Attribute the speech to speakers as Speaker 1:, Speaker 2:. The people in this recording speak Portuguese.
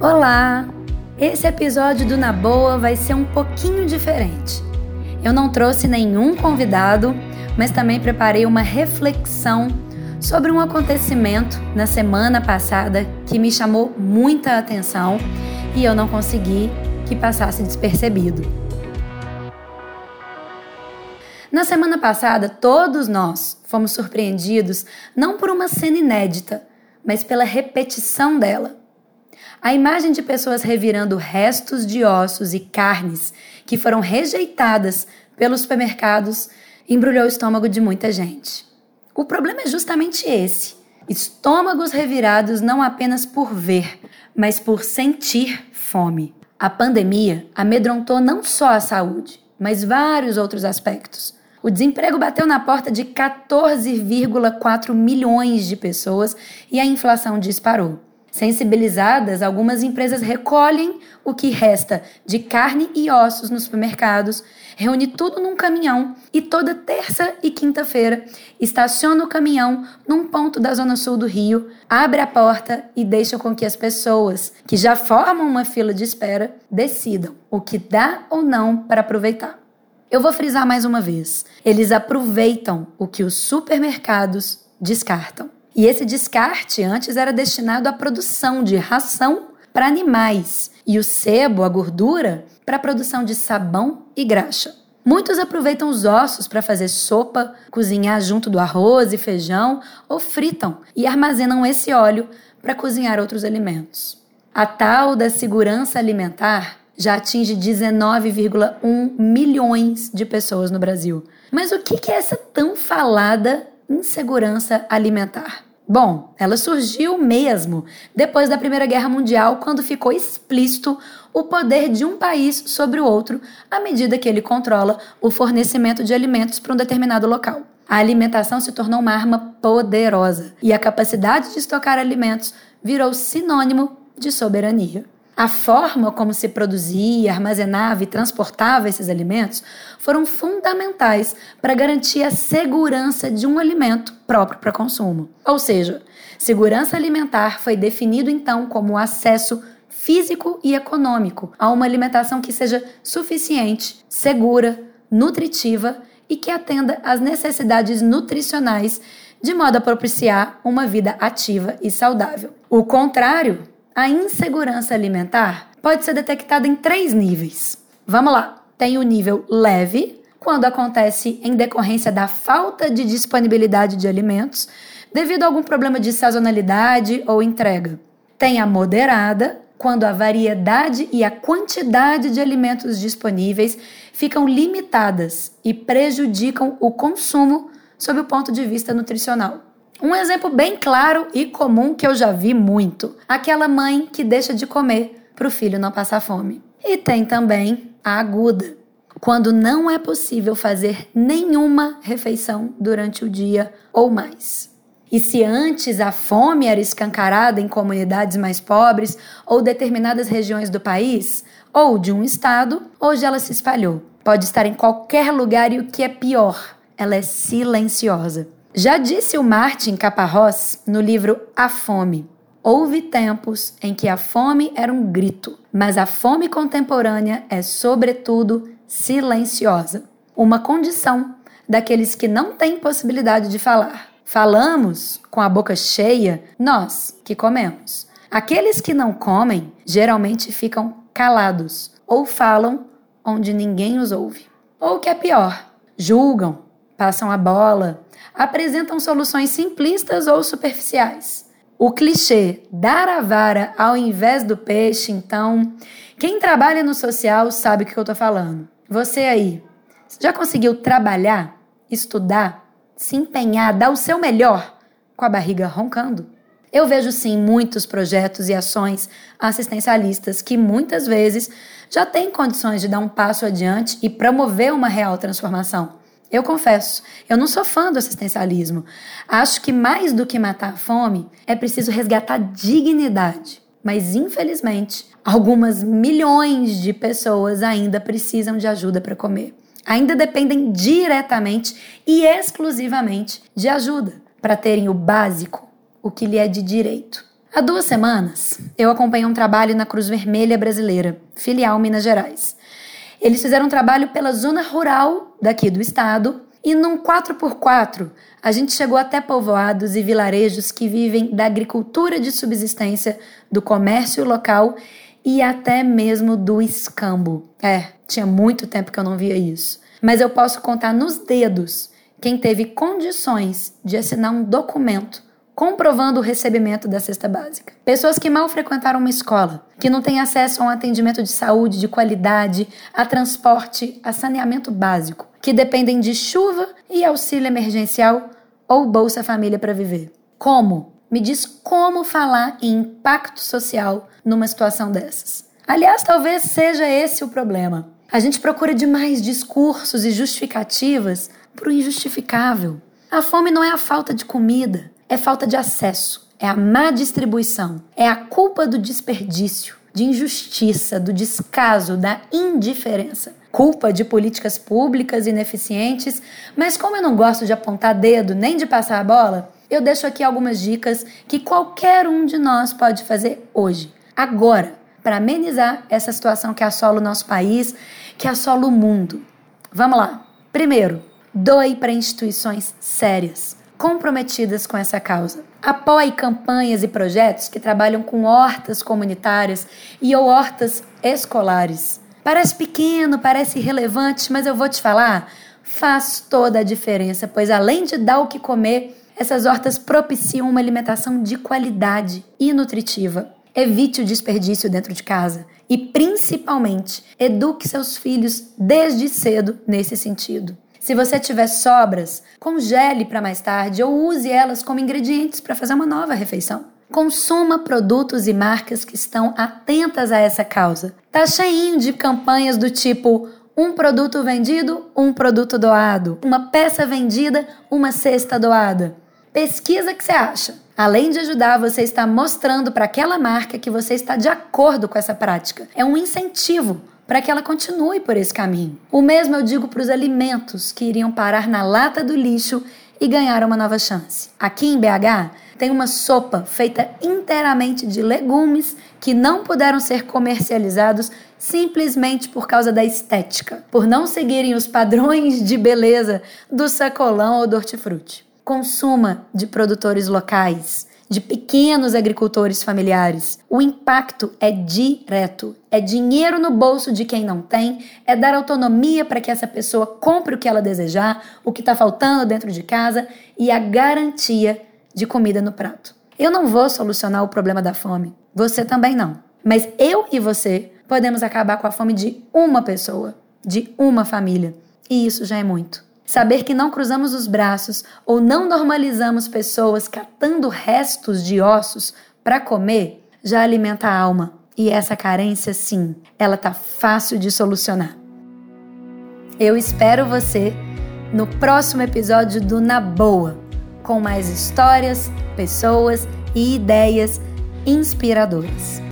Speaker 1: Olá! Esse episódio do Na Boa vai ser um pouquinho diferente. Eu não trouxe nenhum convidado, mas também preparei uma reflexão sobre um acontecimento na semana passada que me chamou muita atenção e eu não consegui que passasse despercebido. Na semana passada, todos nós fomos surpreendidos não por uma cena inédita, mas pela repetição dela. A imagem de pessoas revirando restos de ossos e carnes que foram rejeitadas pelos supermercados embrulhou o estômago de muita gente. O problema é justamente esse: estômagos revirados não apenas por ver, mas por sentir fome. A pandemia amedrontou não só a saúde, mas vários outros aspectos. O desemprego bateu na porta de 14,4 milhões de pessoas e a inflação disparou. Sensibilizadas, algumas empresas recolhem o que resta de carne e ossos nos supermercados, reúne tudo num caminhão e toda terça e quinta-feira estaciona o caminhão num ponto da zona sul do Rio, abre a porta e deixa com que as pessoas que já formam uma fila de espera decidam o que dá ou não para aproveitar. Eu vou frisar mais uma vez: eles aproveitam o que os supermercados descartam. E esse descarte antes era destinado à produção de ração para animais e o sebo, a gordura, para a produção de sabão e graxa. Muitos aproveitam os ossos para fazer sopa, cozinhar junto do arroz e feijão ou fritam e armazenam esse óleo para cozinhar outros alimentos. A tal da segurança alimentar já atinge 19,1 milhões de pessoas no Brasil. Mas o que é essa tão falada insegurança alimentar? Bom, ela surgiu mesmo depois da Primeira Guerra Mundial, quando ficou explícito o poder de um país sobre o outro à medida que ele controla o fornecimento de alimentos para um determinado local. A alimentação se tornou uma arma poderosa e a capacidade de estocar alimentos virou sinônimo de soberania. A forma como se produzia, armazenava e transportava esses alimentos foram fundamentais para garantir a segurança de um alimento próprio para consumo. Ou seja, segurança alimentar foi definido então como o acesso físico e econômico a uma alimentação que seja suficiente, segura, nutritiva e que atenda às necessidades nutricionais de modo a propiciar uma vida ativa e saudável. O contrário a insegurança alimentar pode ser detectada em três níveis. Vamos lá. Tem o nível leve, quando acontece em decorrência da falta de disponibilidade de alimentos devido a algum problema de sazonalidade ou entrega. Tem a moderada, quando a variedade e a quantidade de alimentos disponíveis ficam limitadas e prejudicam o consumo sob o ponto de vista nutricional. Um exemplo bem claro e comum que eu já vi muito: aquela mãe que deixa de comer para o filho não passar fome. E tem também a aguda, quando não é possível fazer nenhuma refeição durante o dia ou mais. E se antes a fome era escancarada em comunidades mais pobres ou determinadas regiões do país, ou de um estado, hoje ela se espalhou. Pode estar em qualquer lugar e o que é pior, ela é silenciosa. Já disse o Martin Caparrós no livro A Fome: Houve tempos em que a fome era um grito, mas a fome contemporânea é, sobretudo, silenciosa uma condição daqueles que não têm possibilidade de falar. Falamos com a boca cheia, nós que comemos. Aqueles que não comem geralmente ficam calados ou falam onde ninguém os ouve. Ou o que é pior, julgam, passam a bola, apresentam soluções simplistas ou superficiais. O clichê dar a vara ao invés do peixe, então, quem trabalha no social sabe o que eu estou falando. Você aí, já conseguiu trabalhar, estudar, se empenhar, dar o seu melhor com a barriga roncando? Eu vejo sim muitos projetos e ações assistencialistas que muitas vezes já têm condições de dar um passo adiante e promover uma real transformação. Eu confesso, eu não sou fã do assistencialismo. Acho que mais do que matar a fome, é preciso resgatar dignidade. Mas, infelizmente, algumas milhões de pessoas ainda precisam de ajuda para comer. Ainda dependem diretamente e exclusivamente de ajuda para terem o básico, o que lhe é de direito. Há duas semanas, eu acompanhei um trabalho na Cruz Vermelha Brasileira, filial Minas Gerais. Eles fizeram um trabalho pela zona rural daqui do estado e num 4x4 a gente chegou até povoados e vilarejos que vivem da agricultura de subsistência, do comércio local e até mesmo do escambo. É, tinha muito tempo que eu não via isso. Mas eu posso contar nos dedos quem teve condições de assinar um documento comprovando o recebimento da cesta básica. Pessoas que mal frequentaram uma escola, que não têm acesso a um atendimento de saúde de qualidade, a transporte, a saneamento básico, que dependem de chuva e auxílio emergencial ou Bolsa Família para viver. Como? Me diz como falar em impacto social numa situação dessas. Aliás, talvez seja esse o problema. A gente procura demais discursos e justificativas para o injustificável. A fome não é a falta de comida, é falta de acesso, é a má distribuição, é a culpa do desperdício, de injustiça, do descaso, da indiferença. Culpa de políticas públicas ineficientes, mas como eu não gosto de apontar dedo nem de passar a bola, eu deixo aqui algumas dicas que qualquer um de nós pode fazer hoje, agora, para amenizar essa situação que assola o nosso país, que assola o mundo. Vamos lá. Primeiro, doe para instituições sérias comprometidas com essa causa. Apoie campanhas e projetos que trabalham com hortas comunitárias e ou hortas escolares. Parece pequeno, parece irrelevante, mas eu vou te falar, faz toda a diferença, pois além de dar o que comer, essas hortas propiciam uma alimentação de qualidade e nutritiva. Evite o desperdício dentro de casa e, principalmente, eduque seus filhos desde cedo nesse sentido. Se você tiver sobras, congele para mais tarde ou use elas como ingredientes para fazer uma nova refeição. Consuma produtos e marcas que estão atentas a essa causa. Tá cheinho de campanhas do tipo um produto vendido, um produto doado, uma peça vendida, uma cesta doada. Pesquisa o que você acha. Além de ajudar, você está mostrando para aquela marca que você está de acordo com essa prática. É um incentivo para que ela continue por esse caminho. O mesmo eu digo para os alimentos que iriam parar na lata do lixo e ganhar uma nova chance. Aqui em BH tem uma sopa feita inteiramente de legumes que não puderam ser comercializados simplesmente por causa da estética, por não seguirem os padrões de beleza do sacolão ou do hortifruti. Consuma de produtores locais de pequenos agricultores familiares. O impacto é direto. É dinheiro no bolso de quem não tem, é dar autonomia para que essa pessoa compre o que ela desejar, o que está faltando dentro de casa e a garantia de comida no prato. Eu não vou solucionar o problema da fome, você também não. Mas eu e você podemos acabar com a fome de uma pessoa, de uma família. E isso já é muito. Saber que não cruzamos os braços ou não normalizamos pessoas catando restos de ossos para comer já alimenta a alma. E essa carência, sim, ela tá fácil de solucionar. Eu espero você no próximo episódio do Na Boa, com mais histórias, pessoas e ideias inspiradoras.